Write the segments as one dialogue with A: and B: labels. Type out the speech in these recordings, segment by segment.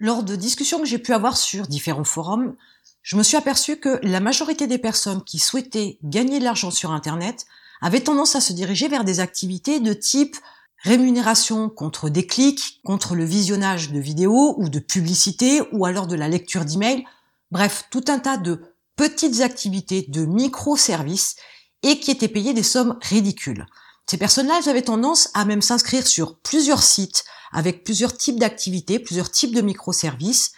A: Lors de discussions que j'ai pu avoir sur différents forums, je me suis aperçu que la majorité des personnes qui souhaitaient gagner de l'argent sur Internet avaient tendance à se diriger vers des activités de type rémunération contre des clics, contre le visionnage de vidéos ou de publicités ou alors de la lecture d'emails, bref, tout un tas de petites activités de microservices et qui étaient payées des sommes ridicules. Ces personnes-là, avaient tendance à même s'inscrire sur plusieurs sites avec plusieurs types d'activités, plusieurs types de microservices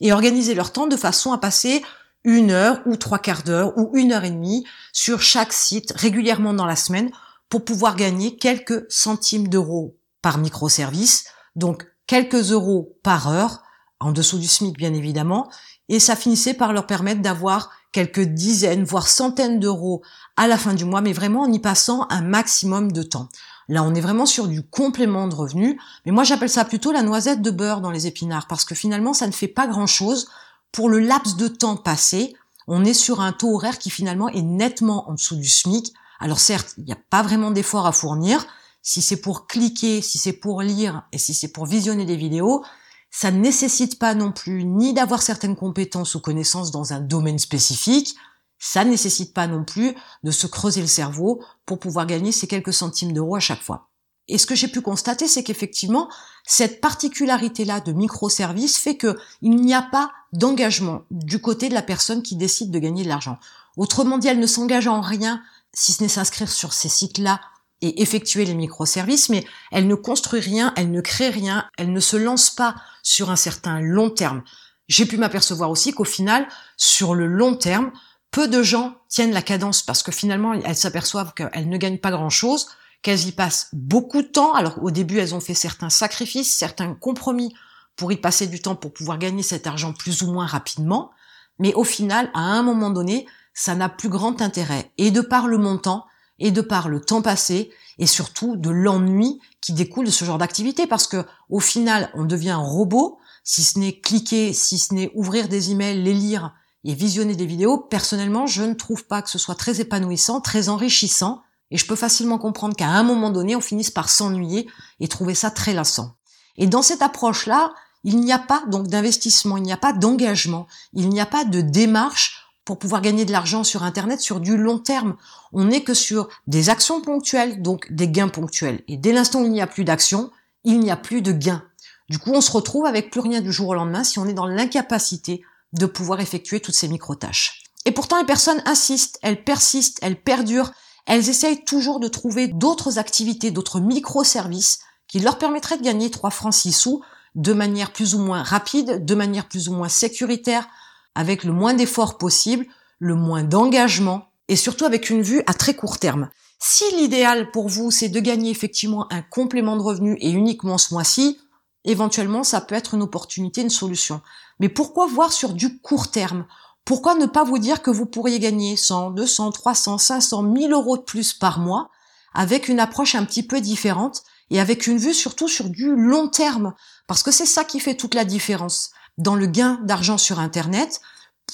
A: et organiser leur temps de façon à passer une heure ou trois quarts d'heure ou une heure et demie sur chaque site régulièrement dans la semaine pour pouvoir gagner quelques centimes d'euros par microservice, donc quelques euros par heure, en dessous du SMIC bien évidemment, et ça finissait par leur permettre d'avoir quelques dizaines, voire centaines d'euros à la fin du mois, mais vraiment en y passant un maximum de temps. Là, on est vraiment sur du complément de revenus, mais moi j'appelle ça plutôt la noisette de beurre dans les épinards, parce que finalement ça ne fait pas grand-chose pour le laps de temps passé. On est sur un taux horaire qui finalement est nettement en dessous du SMIC. Alors certes, il n'y a pas vraiment d'effort à fournir. Si c'est pour cliquer, si c'est pour lire et si c'est pour visionner des vidéos, ça ne nécessite pas non plus ni d'avoir certaines compétences ou connaissances dans un domaine spécifique, ça ne nécessite pas non plus de se creuser le cerveau pour pouvoir gagner ces quelques centimes d'euros à chaque fois. Et ce que j'ai pu constater, c'est qu'effectivement, cette particularité-là de microservice fait qu'il n'y a pas d'engagement du côté de la personne qui décide de gagner de l'argent. Autrement dit, elle ne s'engage en rien si ce n'est s'inscrire sur ces sites-là et effectuer les microservices, mais elle ne construit rien, elle ne crée rien, elle ne se lance pas sur un certain long terme. J'ai pu m'apercevoir aussi qu'au final, sur le long terme, peu de gens tiennent la cadence parce que finalement, elles s'aperçoivent qu'elles ne gagnent pas grand-chose, qu'elles y passent beaucoup de temps. Alors au début, elles ont fait certains sacrifices, certains compromis pour y passer du temps pour pouvoir gagner cet argent plus ou moins rapidement. Mais au final, à un moment donné, ça n'a plus grand intérêt. Et de par le montant, et de par le temps passé et surtout de l'ennui qui découle de ce genre d'activité. Parce que au final on devient un robot. Si ce n'est cliquer, si ce n'est ouvrir des emails, les lire et visionner des vidéos, personnellement, je ne trouve pas que ce soit très épanouissant, très enrichissant, et je peux facilement comprendre qu'à un moment donné, on finisse par s'ennuyer et trouver ça très lassant. Et dans cette approche-là, il n'y a pas donc d'investissement, il n'y a pas d'engagement, il n'y a pas de démarche pour pouvoir gagner de l'argent sur Internet sur du long terme. On n'est que sur des actions ponctuelles, donc des gains ponctuels. Et dès l'instant où il n'y a plus d'action, il n'y a plus de gains. Du coup, on se retrouve avec plus rien du jour au lendemain si on est dans l'incapacité de pouvoir effectuer toutes ces micro-tâches. Et pourtant, les personnes insistent, elles persistent, elles perdurent, elles essayent toujours de trouver d'autres activités, d'autres micro-services qui leur permettraient de gagner 3 francs 6 sous de manière plus ou moins rapide, de manière plus ou moins sécuritaire, avec le moins d'efforts possible, le moins d'engagement et surtout avec une vue à très court terme. Si l'idéal pour vous, c'est de gagner effectivement un complément de revenu et uniquement ce mois-ci, éventuellement, ça peut être une opportunité, une solution. Mais pourquoi voir sur du court terme? Pourquoi ne pas vous dire que vous pourriez gagner 100, 200, 300, 500, 1000 euros de plus par mois avec une approche un petit peu différente et avec une vue surtout sur du long terme? Parce que c'est ça qui fait toute la différence dans le gain d'argent sur Internet,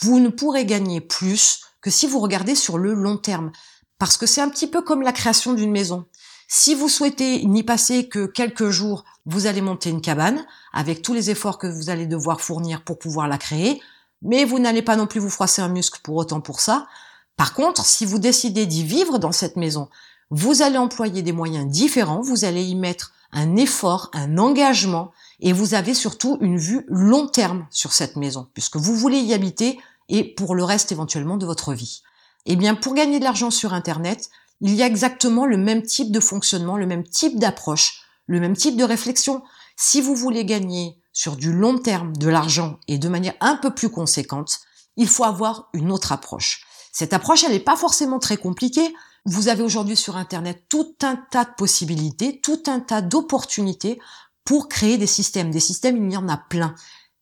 A: vous ne pourrez gagner plus que si vous regardez sur le long terme. Parce que c'est un petit peu comme la création d'une maison. Si vous souhaitez n'y passer que quelques jours, vous allez monter une cabane avec tous les efforts que vous allez devoir fournir pour pouvoir la créer, mais vous n'allez pas non plus vous froisser un muscle pour autant pour ça. Par contre, si vous décidez d'y vivre dans cette maison, vous allez employer des moyens différents, vous allez y mettre un effort, un engagement, et vous avez surtout une vue long terme sur cette maison, puisque vous voulez y habiter et pour le reste éventuellement de votre vie. Eh bien, pour gagner de l'argent sur Internet, il y a exactement le même type de fonctionnement, le même type d'approche, le même type de réflexion. Si vous voulez gagner sur du long terme de l'argent et de manière un peu plus conséquente, il faut avoir une autre approche. Cette approche, elle n'est pas forcément très compliquée. Vous avez aujourd'hui sur Internet tout un tas de possibilités, tout un tas d'opportunités pour créer des systèmes. Des systèmes, il y en a plein.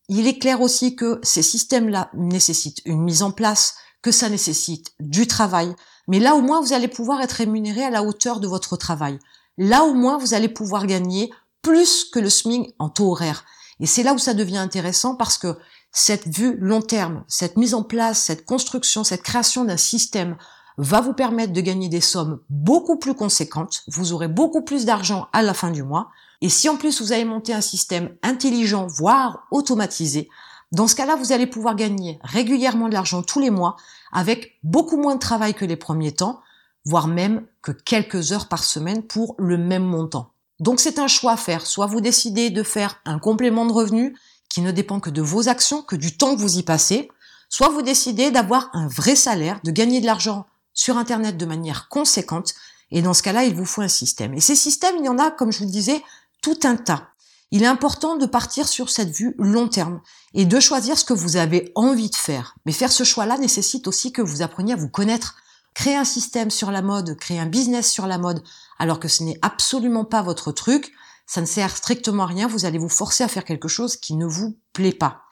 A: Il est clair aussi que ces systèmes-là nécessitent une mise en place, que ça nécessite du travail. Mais là au moins, vous allez pouvoir être rémunéré à la hauteur de votre travail. Là au moins, vous allez pouvoir gagner plus que le SMIC en taux horaire. Et c'est là où ça devient intéressant parce que cette vue long terme, cette mise en place, cette construction, cette création d'un système va vous permettre de gagner des sommes beaucoup plus conséquentes, vous aurez beaucoup plus d'argent à la fin du mois, et si en plus vous avez monté un système intelligent, voire automatisé, dans ce cas-là, vous allez pouvoir gagner régulièrement de l'argent tous les mois avec beaucoup moins de travail que les premiers temps, voire même que quelques heures par semaine pour le même montant. Donc c'est un choix à faire. Soit vous décidez de faire un complément de revenu qui ne dépend que de vos actions, que du temps que vous y passez, soit vous décidez d'avoir un vrai salaire, de gagner de l'argent sur Internet de manière conséquente, et dans ce cas-là, il vous faut un système. Et ces systèmes, il y en a, comme je vous le disais, tout un tas. Il est important de partir sur cette vue long terme et de choisir ce que vous avez envie de faire. Mais faire ce choix-là nécessite aussi que vous appreniez à vous connaître, créer un système sur la mode, créer un business sur la mode, alors que ce n'est absolument pas votre truc, ça ne sert strictement à rien, vous allez vous forcer à faire quelque chose qui ne vous plaît pas.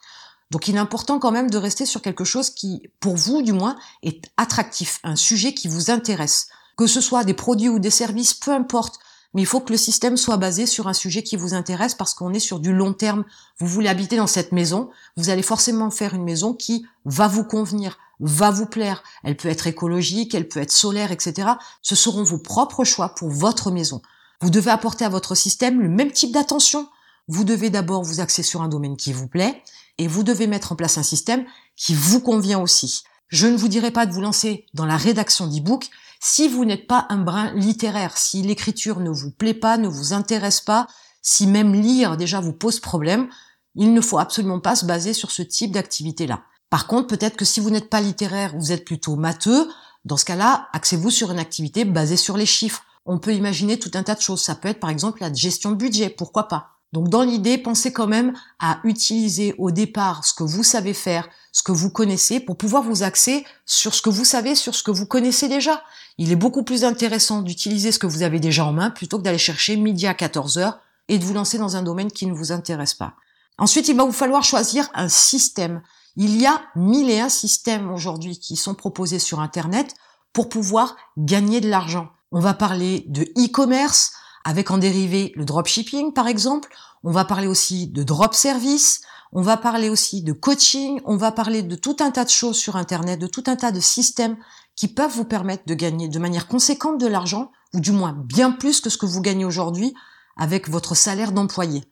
A: Donc il est important quand même de rester sur quelque chose qui, pour vous du moins, est attractif, un sujet qui vous intéresse. Que ce soit des produits ou des services, peu importe, mais il faut que le système soit basé sur un sujet qui vous intéresse parce qu'on est sur du long terme. Vous voulez habiter dans cette maison, vous allez forcément faire une maison qui va vous convenir, va vous plaire. Elle peut être écologique, elle peut être solaire, etc. Ce seront vos propres choix pour votre maison. Vous devez apporter à votre système le même type d'attention. Vous devez d'abord vous axer sur un domaine qui vous plaît et vous devez mettre en place un système qui vous convient aussi. Je ne vous dirai pas de vous lancer dans la rédaction d'e-book si vous n'êtes pas un brin littéraire, si l'écriture ne vous plaît pas, ne vous intéresse pas, si même lire déjà vous pose problème, il ne faut absolument pas se baser sur ce type d'activité-là. Par contre, peut-être que si vous n'êtes pas littéraire, vous êtes plutôt matheux, dans ce cas-là, axez-vous sur une activité basée sur les chiffres. On peut imaginer tout un tas de choses. Ça peut être par exemple la gestion de budget, pourquoi pas? Donc dans l'idée, pensez quand même à utiliser au départ ce que vous savez faire, ce que vous connaissez, pour pouvoir vous axer sur ce que vous savez, sur ce que vous connaissez déjà. Il est beaucoup plus intéressant d'utiliser ce que vous avez déjà en main plutôt que d'aller chercher midi à 14 heures et de vous lancer dans un domaine qui ne vous intéresse pas. Ensuite, il va vous falloir choisir un système. Il y a mille et un systèmes aujourd'hui qui sont proposés sur Internet pour pouvoir gagner de l'argent. On va parler de e-commerce, avec en dérivé le dropshipping par exemple. On va parler aussi de drop service. On va parler aussi de coaching. On va parler de tout un tas de choses sur Internet, de tout un tas de systèmes qui peuvent vous permettre de gagner de manière conséquente de l'argent, ou du moins bien plus que ce que vous gagnez aujourd'hui avec votre salaire d'employé.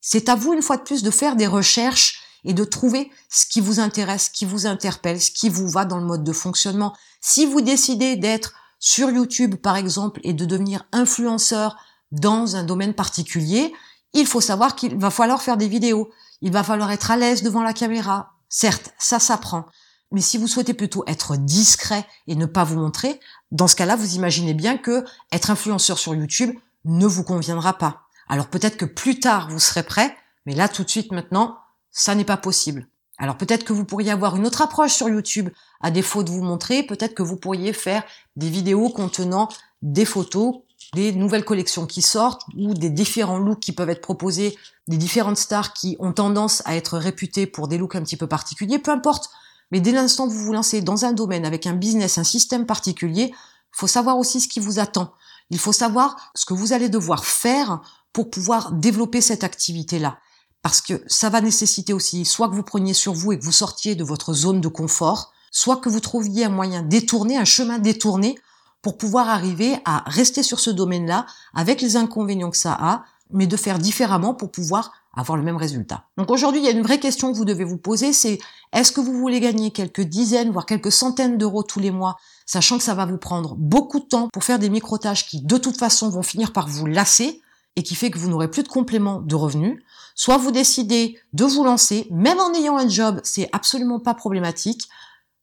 A: C'est à vous une fois de plus de faire des recherches et de trouver ce qui vous intéresse, ce qui vous interpelle, ce qui vous va dans le mode de fonctionnement. Si vous décidez d'être sur YouTube par exemple et de devenir influenceur dans un domaine particulier, il faut savoir qu'il va falloir faire des vidéos, il va falloir être à l'aise devant la caméra. Certes, ça s'apprend. Mais si vous souhaitez plutôt être discret et ne pas vous montrer, dans ce cas-là, vous imaginez bien que être influenceur sur YouTube ne vous conviendra pas. Alors peut-être que plus tard vous serez prêt, mais là tout de suite maintenant, ça n'est pas possible. Alors peut-être que vous pourriez avoir une autre approche sur YouTube, à défaut de vous montrer, peut-être que vous pourriez faire des vidéos contenant des photos des nouvelles collections qui sortent ou des différents looks qui peuvent être proposés, des différentes stars qui ont tendance à être réputées pour des looks un petit peu particuliers, peu importe. Mais dès l'instant où vous vous lancez dans un domaine avec un business, un système particulier, faut savoir aussi ce qui vous attend. Il faut savoir ce que vous allez devoir faire pour pouvoir développer cette activité-là. Parce que ça va nécessiter aussi soit que vous preniez sur vous et que vous sortiez de votre zone de confort, soit que vous trouviez un moyen détourné, un chemin détourné pour pouvoir arriver à rester sur ce domaine-là avec les inconvénients que ça a, mais de faire différemment pour pouvoir avoir le même résultat. Donc aujourd'hui, il y a une vraie question que vous devez vous poser, c'est est-ce que vous voulez gagner quelques dizaines, voire quelques centaines d'euros tous les mois, sachant que ça va vous prendre beaucoup de temps pour faire des microtages qui de toute façon vont finir par vous lasser et qui fait que vous n'aurez plus de complément de revenus, soit vous décidez de vous lancer, même en ayant un job, c'est absolument pas problématique,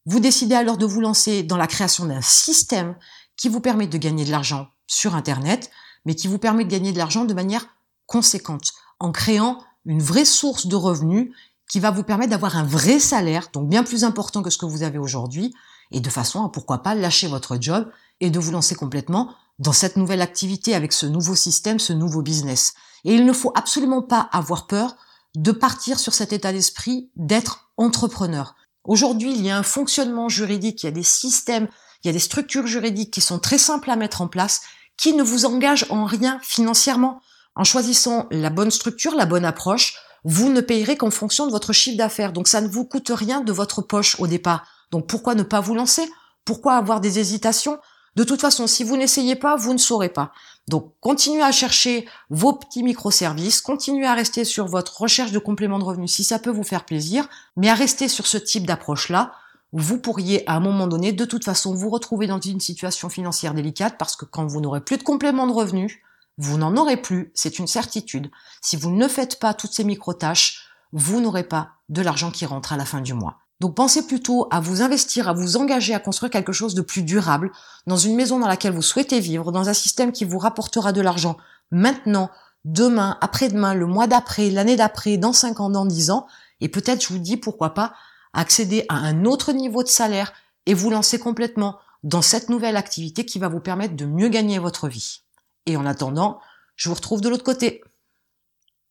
A: vous décidez alors de vous lancer dans la création d'un système qui vous permet de gagner de l'argent sur Internet, mais qui vous permet de gagner de l'argent de manière conséquente, en créant une vraie source de revenus qui va vous permettre d'avoir un vrai salaire, donc bien plus important que ce que vous avez aujourd'hui, et de façon à pourquoi pas lâcher votre job et de vous lancer complètement dans cette nouvelle activité avec ce nouveau système, ce nouveau business. Et il ne faut absolument pas avoir peur de partir sur cet état d'esprit d'être entrepreneur. Aujourd'hui, il y a un fonctionnement juridique, il y a des systèmes il y a des structures juridiques qui sont très simples à mettre en place, qui ne vous engagent en rien financièrement. En choisissant la bonne structure, la bonne approche, vous ne payerez qu'en fonction de votre chiffre d'affaires. Donc ça ne vous coûte rien de votre poche au départ. Donc pourquoi ne pas vous lancer? Pourquoi avoir des hésitations? De toute façon, si vous n'essayez pas, vous ne saurez pas. Donc, continuez à chercher vos petits microservices, continuez à rester sur votre recherche de complément de revenus si ça peut vous faire plaisir, mais à rester sur ce type d'approche-là, vous pourriez à un moment donné de toute façon vous retrouver dans une situation financière délicate parce que quand vous n'aurez plus de complément de revenus, vous n'en aurez plus, c'est une certitude. Si vous ne faites pas toutes ces micro-tâches, vous n'aurez pas de l'argent qui rentre à la fin du mois. Donc pensez plutôt à vous investir, à vous engager à construire quelque chose de plus durable, dans une maison dans laquelle vous souhaitez vivre, dans un système qui vous rapportera de l'argent maintenant, demain, après-demain, le mois d'après, l'année d'après, dans 5 ans, dans 10 ans, et peut-être je vous dis pourquoi pas accéder à un autre niveau de salaire et vous lancer complètement dans cette nouvelle activité qui va vous permettre de mieux gagner votre vie. Et en attendant, je vous retrouve de l'autre côté.